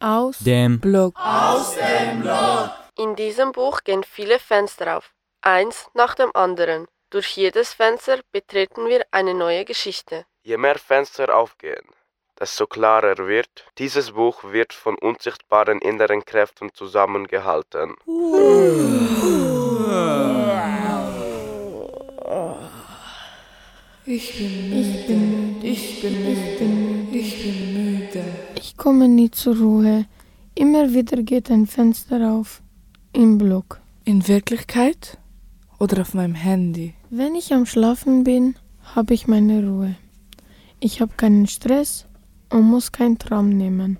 Aus dem Blog. Aus dem Blog. In diesem Buch gehen viele Fenster auf, eins nach dem anderen. Durch jedes Fenster betreten wir eine neue Geschichte. Je mehr Fenster aufgehen, desto klarer wird, dieses Buch wird von unsichtbaren inneren Kräften zusammengehalten. Ich bin, ich bin, ich bin, ich bin, ich bin. Ich komme nie zur Ruhe. Immer wieder geht ein Fenster auf. Im Block. In Wirklichkeit oder auf meinem Handy? Wenn ich am Schlafen bin, habe ich meine Ruhe. Ich habe keinen Stress und muss keinen Traum nehmen.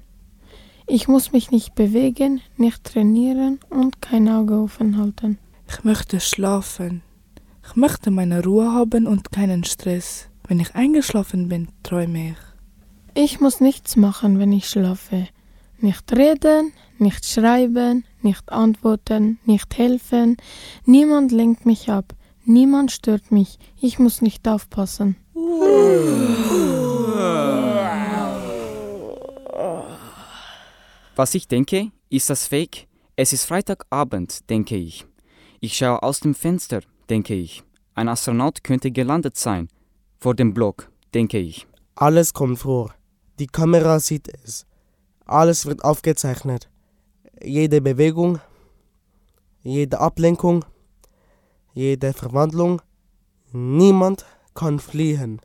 Ich muss mich nicht bewegen, nicht trainieren und kein Auge offen halten. Ich möchte schlafen. Ich möchte meine Ruhe haben und keinen Stress. Wenn ich eingeschlafen bin, träume ich. Ich muss nichts machen, wenn ich schlafe. Nicht reden, nicht schreiben, nicht antworten, nicht helfen. Niemand lenkt mich ab. Niemand stört mich. Ich muss nicht aufpassen. Was ich denke, ist das Fake. Es ist Freitagabend, denke ich. Ich schaue aus dem Fenster, denke ich. Ein Astronaut könnte gelandet sein. Vor dem Block, denke ich. Alles kommt vor. Die Kamera sieht es. Alles wird aufgezeichnet. Jede Bewegung, jede Ablenkung, jede Verwandlung. Niemand kann fliehen.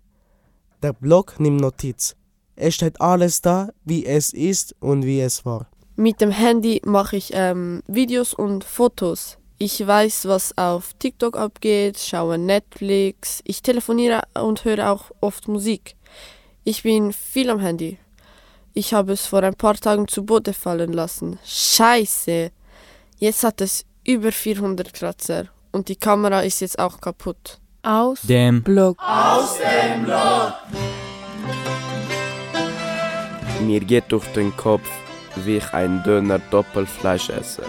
Der Block nimmt Notiz. Es steht alles da, wie es ist und wie es war. Mit dem Handy mache ich ähm, Videos und Fotos. Ich weiß, was auf TikTok abgeht, schaue Netflix. Ich telefoniere und höre auch oft Musik. Ich bin viel am Handy. Ich habe es vor ein paar Tagen zu Boden fallen lassen. Scheiße! Jetzt hat es über 400 Kratzer und die Kamera ist jetzt auch kaputt. Aus dem Blog. Aus dem Blog. Mir geht durch den Kopf, wie ich einen Döner Doppelfleisch esse.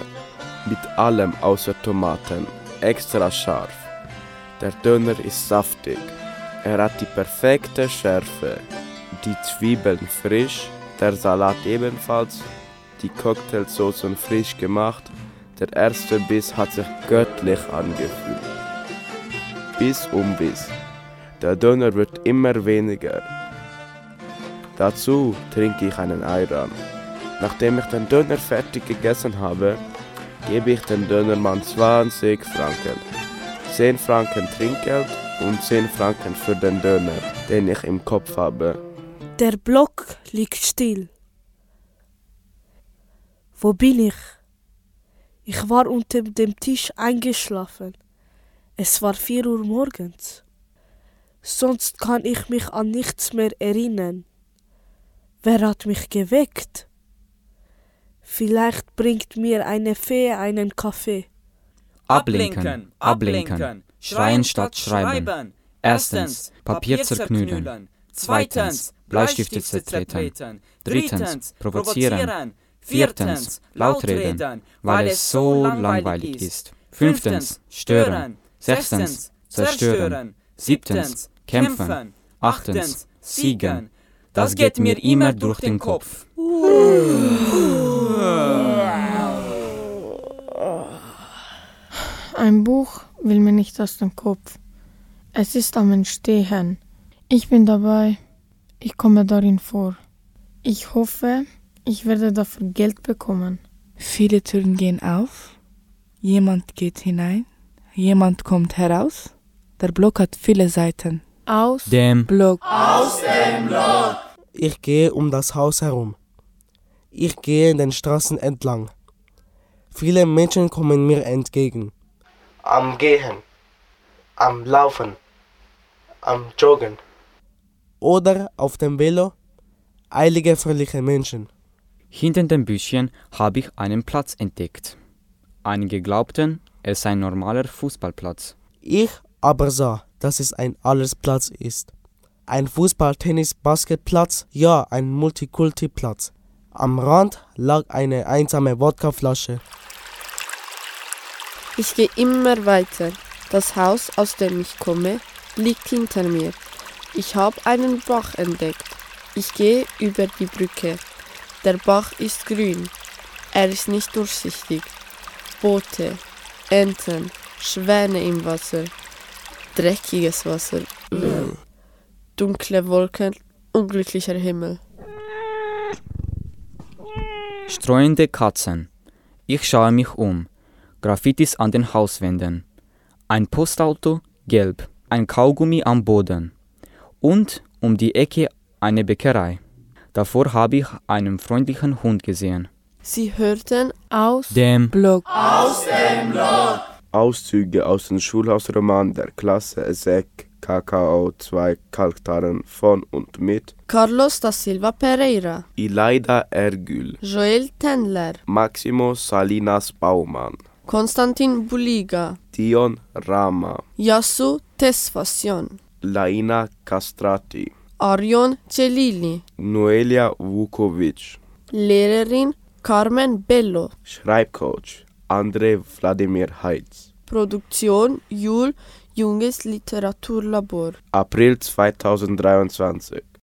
Mit allem außer Tomaten, extra scharf. Der Döner ist saftig. Er hat die perfekte Schärfe. Die Zwiebeln frisch, der Salat ebenfalls, die Cocktailsoßen frisch gemacht. Der erste Biss hat sich göttlich angefühlt. Biss um Biss. Der Döner wird immer weniger. Dazu trinke ich einen Ayran. Nachdem ich den Döner fertig gegessen habe, gebe ich dem Dönermann 20 Franken. 10 Franken Trinkgeld und 10 Franken für den Döner, den ich im Kopf habe. Der Block liegt still. Wo bin ich? Ich war unter dem Tisch eingeschlafen. Es war vier Uhr morgens. Sonst kann ich mich an nichts mehr erinnern. Wer hat mich geweckt? Vielleicht bringt mir eine Fee einen Kaffee. Ablenken, ablenken. Schreien statt schreiben. Erstens, Papier zerknüllen. Zweitens, Bleistifte zertreten. Drittens, provozieren. Viertens, laut reden, weil es so langweilig ist. Fünftens, stören. Sechstens, zerstören. Siebtens, kämpfen. Achtens, siegen. Das geht mir immer durch den Kopf. Ein Buch will mir nicht aus dem Kopf. Es ist am Entstehen. Ich bin dabei. Ich komme darin vor. Ich hoffe, ich werde dafür Geld bekommen. Viele Türen gehen auf. Jemand geht hinein. Jemand kommt heraus. Der Block hat viele Seiten. Aus dem Blog. Aus dem Blog. Ich gehe um das Haus herum. Ich gehe in den Straßen entlang. Viele Menschen kommen mir entgegen. Am Gehen, am Laufen, am Joggen oder auf dem Velo. Eilige, fröhliche Menschen. Hinter dem Büschchen habe ich einen Platz entdeckt. Einige glaubten, es sei ein normaler Fußballplatz. Ich aber sah, dass es ein Allesplatz ist. Ein Fußball-, Tennis-, Basketplatz, ja, ein Multikulti-Platz. Am Rand lag eine einsame Wodkaflasche. Ich gehe immer weiter. Das Haus, aus dem ich komme, liegt hinter mir. Ich habe einen Bach entdeckt. Ich gehe über die Brücke. Der Bach ist grün. Er ist nicht durchsichtig. Boote, Enten, Schwäne im Wasser. Dreckiges Wasser. Dunkle Wolken, unglücklicher Himmel. Streuende Katzen. Ich schaue mich um. Graffitis an den Hauswänden. Ein Postauto, gelb. Ein Kaugummi am Boden. Und um die Ecke eine Bäckerei. Davor habe ich einen freundlichen Hund gesehen. Sie hörten Aus Dem Block. Aus dem Block. Auszüge aus dem Schulhausroman der Klasse SEC KKO 2 Kalktaren von und mit Carlos da Silva Pereira, Ilaida Ergül, Joel Tendler, Maximo Salinas Baumann, Konstantin Buliga, Dion Rama, Yasu Tesfacion, Laina Castrati, Arion Celili, Noelia Vukovic, Lehrerin Carmen Bello, Schreibcoach André Wladimir Heitz. Produktion Jul Junges Literaturlabor. April 2023